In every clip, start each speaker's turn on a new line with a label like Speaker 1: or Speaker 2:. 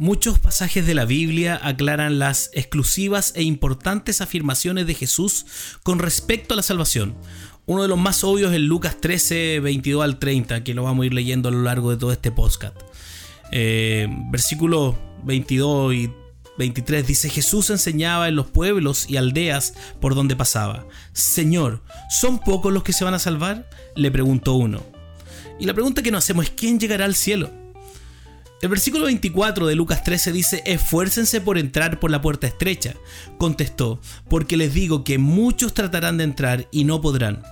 Speaker 1: Muchos pasajes de la Biblia aclaran las exclusivas e importantes afirmaciones de Jesús con respecto a la salvación. Uno de los más obvios es Lucas 13, 22 al 30, que lo vamos a ir leyendo a lo largo de todo este podcast. Eh, versículos 22 y 23 dice, Jesús enseñaba en los pueblos y aldeas por donde pasaba. Señor, ¿son pocos los que se van a salvar? Le preguntó uno. Y la pregunta que nos hacemos es, ¿quién llegará al cielo? El versículo 24 de Lucas 13 dice, esfuércense por entrar por la puerta estrecha. Contestó, porque les digo que muchos tratarán de entrar y no podrán.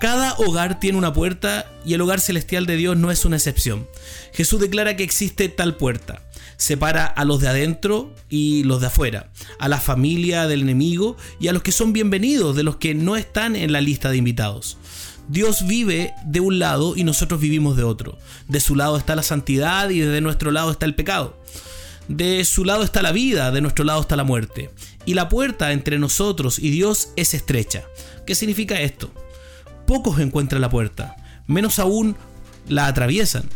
Speaker 1: Cada hogar tiene una puerta y el hogar celestial de Dios no es una excepción. Jesús declara que existe tal puerta. Separa a los de adentro y los de afuera, a la familia del enemigo y a los que son bienvenidos de los que no están en la lista de invitados. Dios vive de un lado y nosotros vivimos de otro. De su lado está la santidad y de nuestro lado está el pecado. De su lado está la vida, de nuestro lado está la muerte. Y la puerta entre nosotros y Dios es estrecha. ¿Qué significa esto? Pocos encuentran la puerta, menos aún la atraviesan.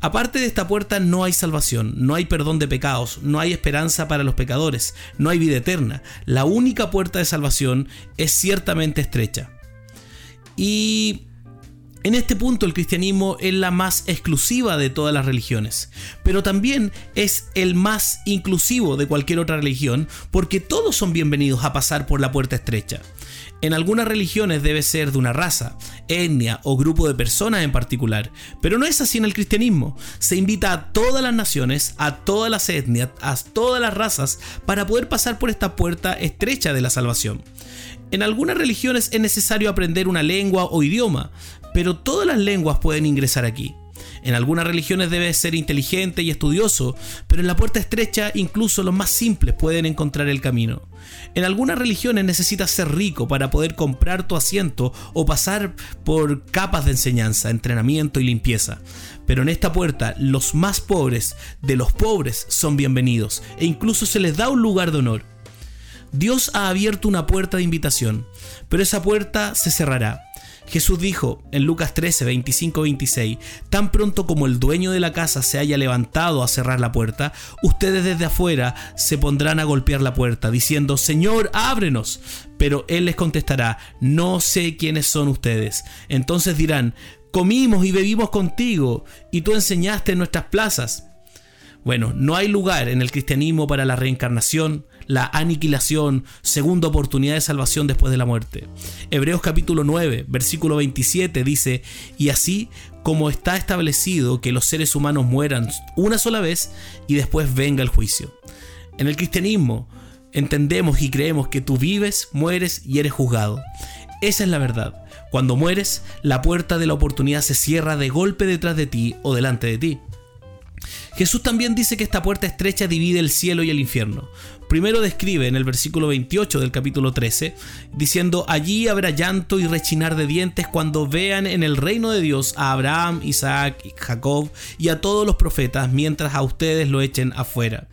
Speaker 1: Aparte de esta puerta no hay salvación, no hay perdón de pecados, no hay esperanza para los pecadores, no hay vida eterna. La única puerta de salvación es ciertamente estrecha. Y en este punto el cristianismo es la más exclusiva de todas las religiones, pero también es el más inclusivo de cualquier otra religión porque todos son bienvenidos a pasar por la puerta estrecha. En algunas religiones debe ser de una raza, etnia o grupo de personas en particular, pero no es así en el cristianismo. Se invita a todas las naciones, a todas las etnias, a todas las razas para poder pasar por esta puerta estrecha de la salvación. En algunas religiones es necesario aprender una lengua o idioma, pero todas las lenguas pueden ingresar aquí. En algunas religiones debe ser inteligente y estudioso, pero en la puerta estrecha incluso los más simples pueden encontrar el camino. En algunas religiones necesitas ser rico para poder comprar tu asiento o pasar por capas de enseñanza, entrenamiento y limpieza. Pero en esta puerta los más pobres de los pobres son bienvenidos e incluso se les da un lugar de honor. Dios ha abierto una puerta de invitación, pero esa puerta se cerrará. Jesús dijo en Lucas 13, 25, 26, tan pronto como el dueño de la casa se haya levantado a cerrar la puerta, ustedes desde afuera se pondrán a golpear la puerta, diciendo, Señor, ábrenos. Pero él les contestará, no sé quiénes son ustedes. Entonces dirán, comimos y bebimos contigo, y tú enseñaste en nuestras plazas. Bueno, no hay lugar en el cristianismo para la reencarnación, la aniquilación, segunda oportunidad de salvación después de la muerte. Hebreos capítulo 9, versículo 27 dice, y así como está establecido que los seres humanos mueran una sola vez y después venga el juicio. En el cristianismo entendemos y creemos que tú vives, mueres y eres juzgado. Esa es la verdad. Cuando mueres, la puerta de la oportunidad se cierra de golpe detrás de ti o delante de ti. Jesús también dice que esta puerta estrecha divide el cielo y el infierno. Primero describe en el versículo 28 del capítulo 13, diciendo, allí habrá llanto y rechinar de dientes cuando vean en el reino de Dios a Abraham, Isaac, Jacob y a todos los profetas, mientras a ustedes lo echen afuera.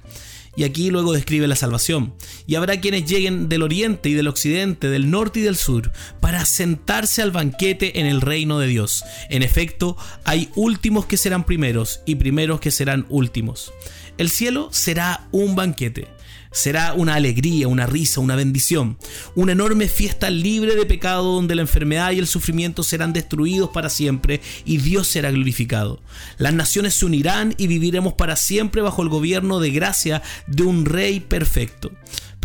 Speaker 1: Y aquí luego describe la salvación. Y habrá quienes lleguen del oriente y del occidente, del norte y del sur, para sentarse al banquete en el reino de Dios. En efecto, hay últimos que serán primeros y primeros que serán últimos. El cielo será un banquete. Será una alegría, una risa, una bendición, una enorme fiesta libre de pecado donde la enfermedad y el sufrimiento serán destruidos para siempre y Dios será glorificado. Las naciones se unirán y viviremos para siempre bajo el gobierno de gracia de un rey perfecto.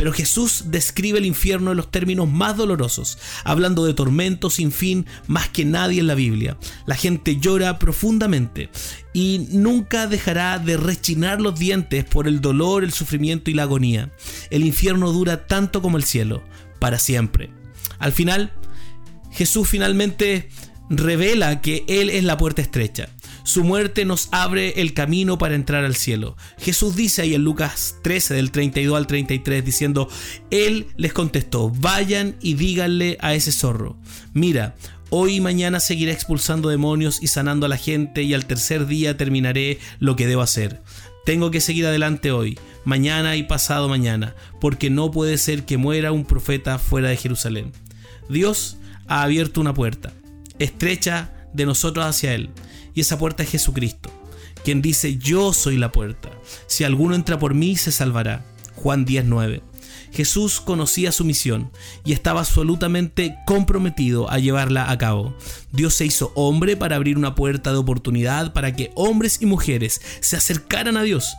Speaker 1: Pero Jesús describe el infierno en los términos más dolorosos, hablando de tormentos sin fin más que nadie en la Biblia. La gente llora profundamente y nunca dejará de rechinar los dientes por el dolor, el sufrimiento y la agonía. El infierno dura tanto como el cielo, para siempre. Al final, Jesús finalmente revela que Él es la puerta estrecha. Su muerte nos abre el camino para entrar al cielo. Jesús dice ahí en Lucas 13 del 32 al 33 diciendo, Él les contestó, vayan y díganle a ese zorro, mira, Hoy y mañana seguiré expulsando demonios y sanando a la gente y al tercer día terminaré lo que debo hacer. Tengo que seguir adelante hoy, mañana y pasado mañana, porque no puede ser que muera un profeta fuera de Jerusalén. Dios ha abierto una puerta, estrecha de nosotros hacia Él y esa puerta es Jesucristo. quien dice, yo soy la puerta. Si alguno entra por mí, se salvará. Juan 10.9. Jesús conocía su misión y estaba absolutamente comprometido a llevarla a cabo. Dios se hizo hombre para abrir una puerta de oportunidad para que hombres y mujeres se acercaran a Dios.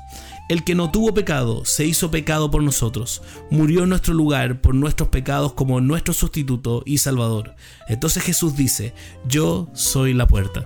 Speaker 1: El que no tuvo pecado se hizo pecado por nosotros, murió en nuestro lugar por nuestros pecados como nuestro sustituto y salvador. Entonces Jesús dice, yo soy la puerta.